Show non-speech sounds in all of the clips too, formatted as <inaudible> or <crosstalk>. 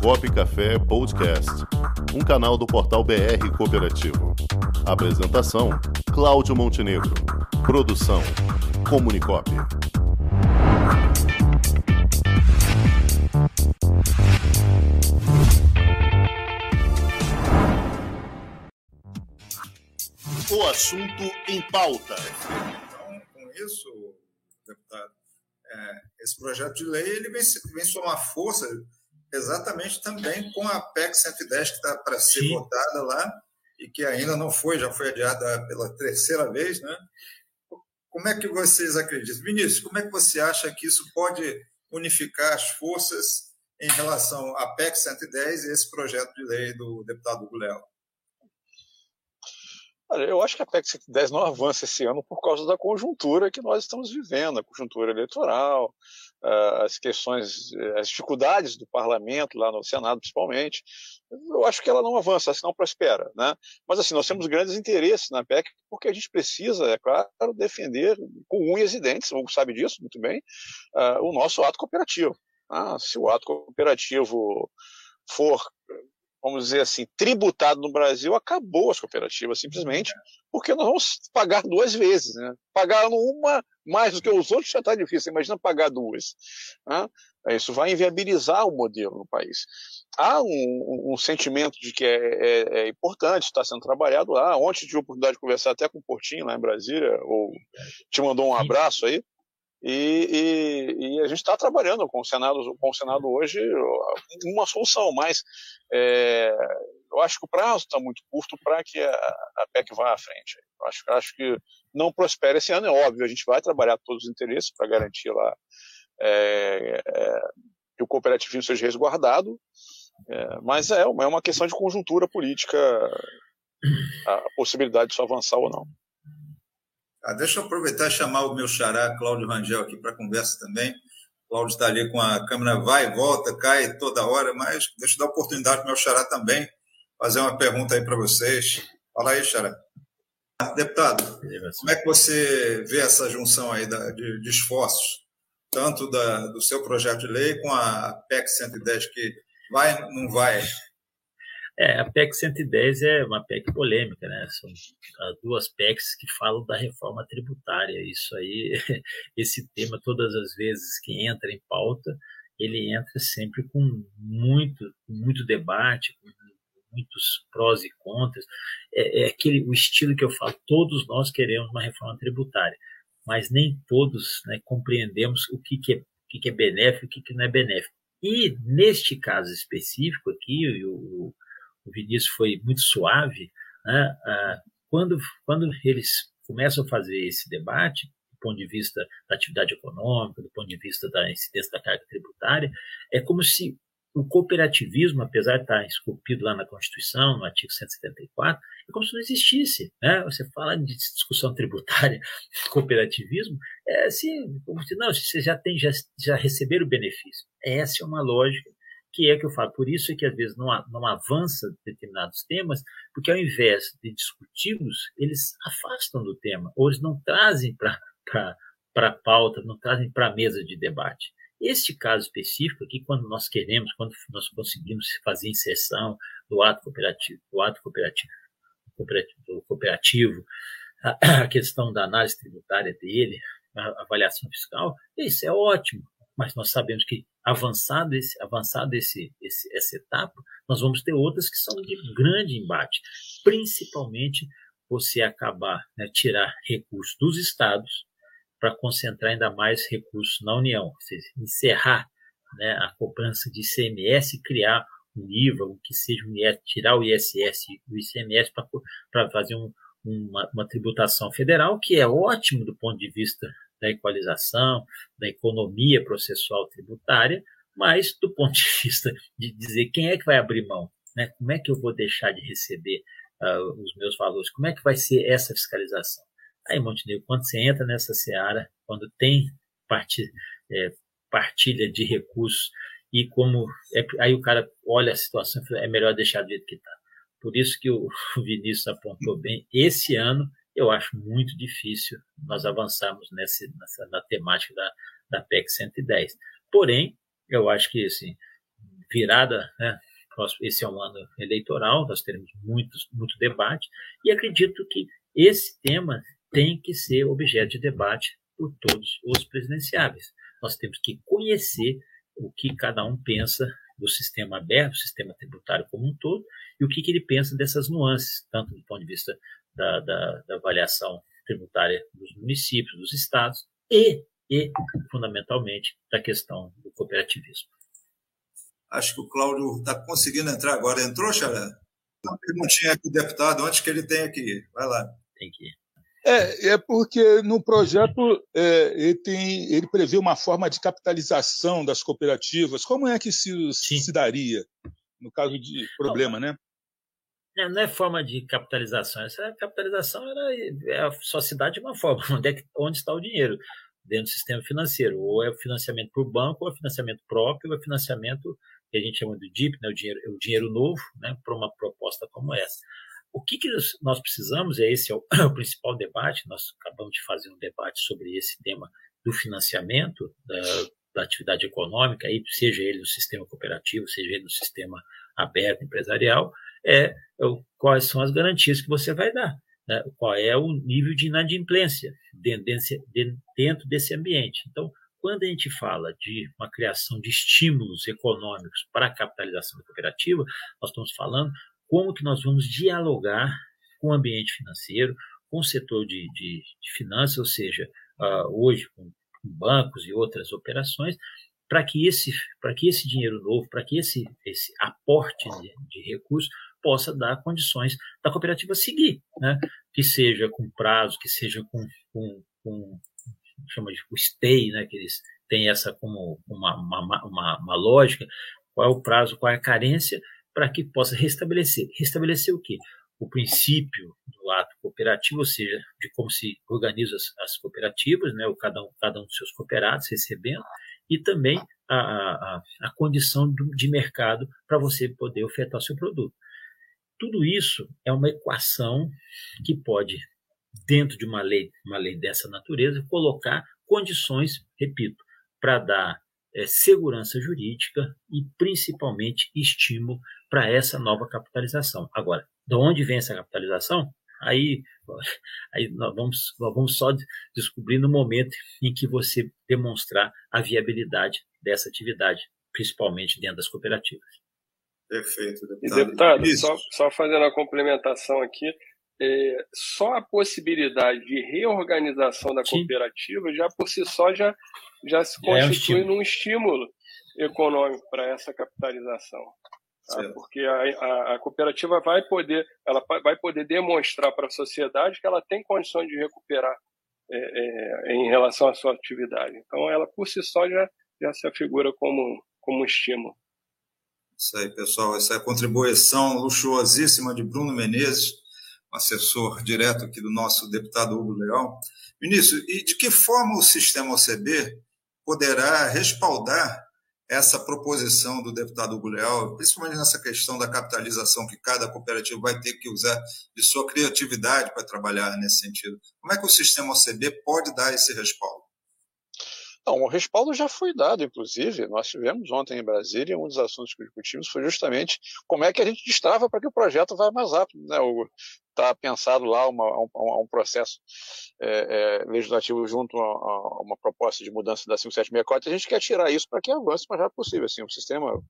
Comunicop Café Podcast, um canal do portal BR Cooperativo. Apresentação: Cláudio Montenegro. Produção: Comunicop. O assunto em pauta. Então, com isso, deputado, é, esse projeto de lei ele vem, vem somar força exatamente também com a PEC 110 que está para ser Sim. votada lá e que ainda não foi, já foi adiada pela terceira vez, né? Como é que vocês acreditam? Vinícius, como é que você acha que isso pode unificar as forças em relação à PEC 110 e esse projeto de lei do deputado Eu acho que a PEC 110 não avança esse ano por causa da conjuntura que nós estamos vivendo, a conjuntura eleitoral, ah, as questões, eh, as dificuldades do parlamento, lá no Senado principalmente. Eu acho que ela não avança, assim, não prospera. Né? Mas assim, nós temos grandes interesses na PEC, porque a gente precisa, é claro, defender com unhas e dentes, o Hugo sabe disso muito bem, uh, o nosso ato cooperativo. Ah, se o ato cooperativo for vamos dizer assim, tributado no Brasil, acabou as cooperativas, simplesmente, porque nós vamos pagar duas vezes. Né? Pagar uma mais do que os outros já está difícil, imagina pagar duas. Né? Isso vai inviabilizar o modelo no país. Há um, um sentimento de que é, é, é importante, está sendo trabalhado lá. Ontem tive a oportunidade de conversar até com o Portinho lá em Brasília, ou te mandou um abraço aí. E, e, e, a gente está trabalhando com o Senado, com o Senado hoje uma solução, mas é, eu acho que o prazo está muito curto para que a, a, PEC vá à frente. Eu acho, acho que não prospera esse ano, é óbvio, a gente vai trabalhar todos os interesses para garantir lá é, é, que o cooperativismo seja resguardado, é, mas é, é uma questão de conjuntura política a possibilidade disso avançar ou não. Ah, deixa eu aproveitar e chamar o meu xará, Cláudio Rangel, aqui para conversa também. O Cláudio está ali com a câmera, vai e volta, cai toda hora, mas deixa eu dar oportunidade para o meu xará também fazer uma pergunta aí para vocês. Fala aí, xará. Deputado, como é que você vê essa junção aí de, de esforços, tanto da, do seu projeto de lei com a PEC 110, que vai, não vai é, a PEC 110 é uma PEC polêmica, né? São as duas PECs que falam da reforma tributária. Isso aí, <laughs> esse tema, todas as vezes que entra em pauta, ele entra sempre com muito, muito debate, com muitos prós e contras. É, é, aquele o estilo que eu falo. Todos nós queremos uma reforma tributária, mas nem todos né, compreendemos o que, que, é, o que, é benéfico e o que, que não é benéfico. E neste caso específico aqui, o, o Vinícius foi muito suave, né? ah, quando, quando eles começam a fazer esse debate, do ponto de vista da atividade econômica, do ponto de vista da incidência da carga tributária, é como se o cooperativismo, apesar de estar esculpido lá na Constituição, no artigo 174, é como se não existisse. Né? Você fala de discussão tributária, <laughs> cooperativismo, é assim, como se, não, você já tem, já, já receberam o benefício. Essa é uma lógica que é que eu falo. Por isso é que às vezes não, não avança determinados temas, porque ao invés de discutirmos, eles afastam do tema, ou eles não trazem para a pauta, não trazem para a mesa de debate. Este caso específico aqui, quando nós queremos, quando nós conseguimos fazer inserção do ato cooperativo, do ato cooperativo, cooperativo, cooperativo a, a questão da análise tributária dele, a avaliação fiscal, isso é ótimo mas nós sabemos que avançado esse, avançado esse, esse, essa etapa, nós vamos ter outras que são de grande embate, principalmente você acabar, né, tirar recursos dos estados para concentrar ainda mais recursos na União, seja, encerrar né, a cobrança de ICMS criar um IVA, o que seja um IS, tirar o ISS e o ICMS para fazer um, uma, uma tributação federal, que é ótimo do ponto de vista da equalização, da economia processual tributária, mas do ponto de <laughs> vista de dizer quem é que vai abrir mão, né? como é que eu vou deixar de receber uh, os meus valores, como é que vai ser essa fiscalização. Aí, Montenegro, quando você entra nessa seara, quando tem partilha, é, partilha de recursos e como é, aí o cara olha a situação e fala, é melhor deixar do jeito que está. Por isso que o <laughs> Vinícius apontou bem, esse ano eu acho muito difícil nós avançarmos nessa, nessa na temática da, da PEC 110. Porém, eu acho que assim, virada, né, esse é um ano eleitoral, nós teremos muitos, muito debate, e acredito que esse tema tem que ser objeto de debate por todos os presidenciáveis. Nós temos que conhecer o que cada um pensa do sistema aberto, do sistema tributário como um todo, e o que, que ele pensa dessas nuances, tanto do ponto de vista da, da, da avaliação tributária dos municípios, dos estados, e, e, fundamentalmente, da questão do cooperativismo. Acho que o Cláudio está conseguindo entrar agora. Entrou, Xará? Uma perguntinha aqui, deputado, antes que ele tenha que ir. Vai lá. Tem que ir. É, é porque no projeto é, ele, tem, ele prevê uma forma de capitalização das cooperativas. Como é que isso se daria no caso de problema, não, né? É, não é forma de capitalização. Essa capitalização era, é a sociedade de uma forma. <laughs> Onde, é que, onde está o dinheiro? Dentro do sistema financeiro. Ou é financiamento por banco, ou é financiamento próprio, ou é financiamento que a gente chama de DIP, né, o, dinheiro, o dinheiro novo, né, para uma proposta como essa. O que, que nós precisamos, é esse é o, <clears throat> é o, principal debate, nós acabamos de fazer um debate sobre esse tema do financiamento da, da atividade econômica, aí, seja ele no sistema cooperativo, seja ele no sistema aberto empresarial, é, quais são as garantias que você vai dar, né? qual é o nível de inadimplência dentro desse, ambiente. Então, quando a gente fala de uma criação de estímulos econômicos para a capitalização da cooperativa, nós estamos falando como que nós vamos dialogar com o ambiente financeiro, com o setor de, de, de finanças, ou seja, uh, hoje com, com, bancos e outras operações, para que esse para que esse dinheiro novo, para que esse esse aporte de, de recursos possa dar condições da cooperativa seguir, né? Que seja com prazo, que seja com, com, com chama de stay, né? Que eles têm essa como uma, uma, uma, uma lógica, qual é o prazo, qual é a carência, para que possa restabelecer. Restabelecer o quê? O princípio do ato cooperativo, ou seja, de como se organizam as, as cooperativas, né, o cada, um, cada um dos seus cooperados recebendo, e também a, a, a condição do, de mercado para você poder ofertar o seu produto. Tudo isso é uma equação que pode, dentro de uma lei, uma lei dessa natureza, colocar condições, repito, para dar é, segurança jurídica e principalmente estímulo para essa nova capitalização. Agora, de onde vem essa capitalização? Aí, <laughs> aí nós, vamos, nós vamos só descobrir no momento em que você demonstrar a viabilidade dessa atividade, principalmente dentro das cooperativas. Perfeito, deputado. E, deputado, só, só fazendo a complementação aqui, é, só a possibilidade de reorganização da cooperativa Sim. já por si só já, já se constitui é um num estímulo econômico para essa capitalização. Tá? Porque a, a, a, cooperativa vai poder, ela vai poder demonstrar para a sociedade que ela tem condições de recuperar é, é, em relação à sua atividade. Então, ela por si só já, já se afigura como, como um estímulo. Isso aí, pessoal. Essa é a contribuição luxuosíssima de Bruno Menezes, assessor direto aqui do nosso deputado Hugo Leão. Ministro, e de que forma o sistema OCB poderá respaldar essa proposição do deputado Hugo Leal, principalmente nessa questão da capitalização que cada cooperativa vai ter que usar de sua criatividade para trabalhar nesse sentido. Como é que o sistema OCB pode dar esse respaldo? Não, o respaldo já foi dado, inclusive, nós tivemos ontem em Brasília, um dos assuntos que discutimos foi justamente como é que a gente destrava para que o projeto vá mais rápido, né, Hugo? Está pensado lá uma, um, um, processo é, é, legislativo junto a, a, uma proposta de mudança da 5764. A gente quer tirar isso para que avance o mais rápido possível. Assim, o sistema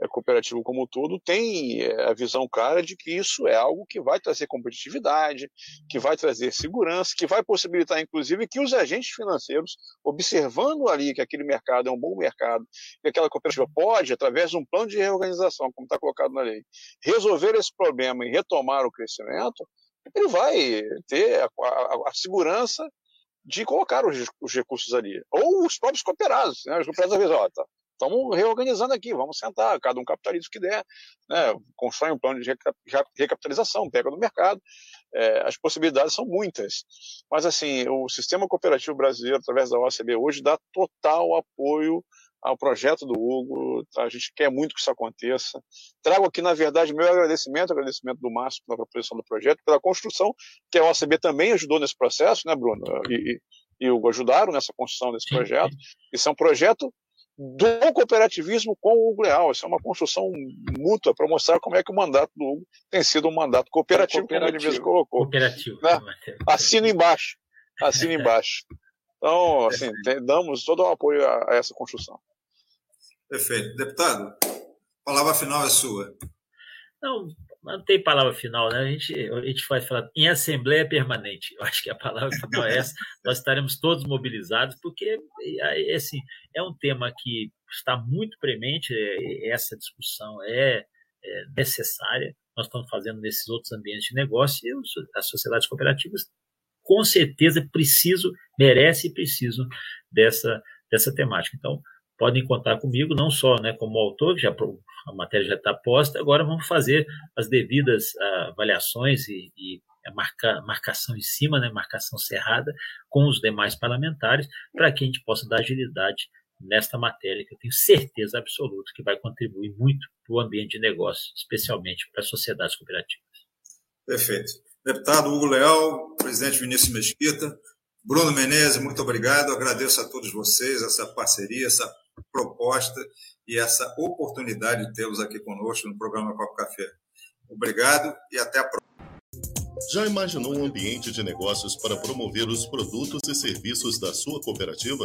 é, cooperativo como um todo tem é, a visão clara de que isso é algo que vai trazer competitividade, que vai trazer segurança, que vai possibilitar, inclusive, que os agentes financeiros, observando ali que aquele mercado é um bom mercado, que aquela cooperativa pode, através de um plano de reorganização, como está colocado na lei, resolver esse problema e retomar o crescimento, ele vai ter a, a, a segurança de colocar os, os, recursos ali. Ou os próprios cooperados. Né? Os cooperados às vezes, ó, tá, estamos reorganizando aqui, vamos sentar, cada um capitaliza o que der, né? constrói um plano de recapitalização, pega no mercado. É, as possibilidades são muitas. Mas, assim, o sistema cooperativo brasileiro, através da OCB, hoje dá total apoio ao projeto do Hugo. Tá? A gente quer muito que isso aconteça. Trago aqui, na verdade, meu agradecimento, agradecimento do Márcio pela proposição do projeto, pela construção, que a OCB também ajudou nesse processo, né, Bruno? E, e, e o Hugo ajudaram nessa construção desse projeto. Isso é um projeto do cooperativismo com o Hugo Leal. Isso é uma construção mútua para mostrar como é que o mandato do Hugo tem sido um mandato cooperativo, cooperativo. como ele mesmo colocou. Cooperativo. Né? Assina embaixo. Assina embaixo. Então, assim, damos todo o apoio a, a essa construção. Perfeito. Deputado, palavra final é sua. Não, não tem palavra final, né? A gente, a gente vai falar em assembleia permanente. Eu acho que a palavra <laughs> final é essa. Nós estaremos todos mobilizados, porque assim, é um tema que está muito premente, é, essa discussão é, é necessária. Nós estamos fazendo nesses outros ambientes de negócio e as sociedades cooperativas com certeza precisam, merecem e precisam dessa, dessa temática. Então, podem contar comigo, não só né, como autor, já a matéria já está posta, agora vamos fazer as devidas uh, avaliações e, e a marca, marcação em cima, né, marcação cerrada, com os demais parlamentares, para que a gente possa dar agilidade nesta matéria, que eu tenho certeza absoluta que vai contribuir muito para o ambiente de negócio, especialmente para as sociedades cooperativas. Perfeito. Deputado Hugo Leal, presidente Vinícius Mesquita, Bruno Menezes, muito obrigado. Agradeço a todos vocês essa parceria, essa proposta e essa oportunidade de tê-los aqui conosco no programa Copo Café. Obrigado e até a próxima. Já imaginou um ambiente de negócios para promover os produtos e serviços da sua cooperativa?